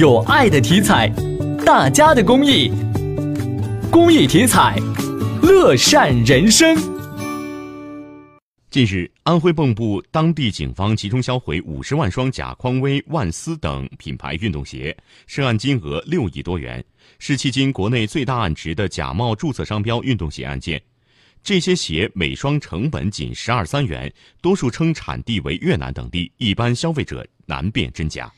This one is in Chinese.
有爱的体彩大家的公益公益体彩乐善人生。近日安徽蚌埠当地警方集中销毁五十万双假匡威万斯等品牌运动鞋涉案金额六亿多元是迄今国内最大案值的假冒注册商标运动鞋案件。这些鞋每双成本仅十二三元多数称产地为越南等地一般消费者难辨真假。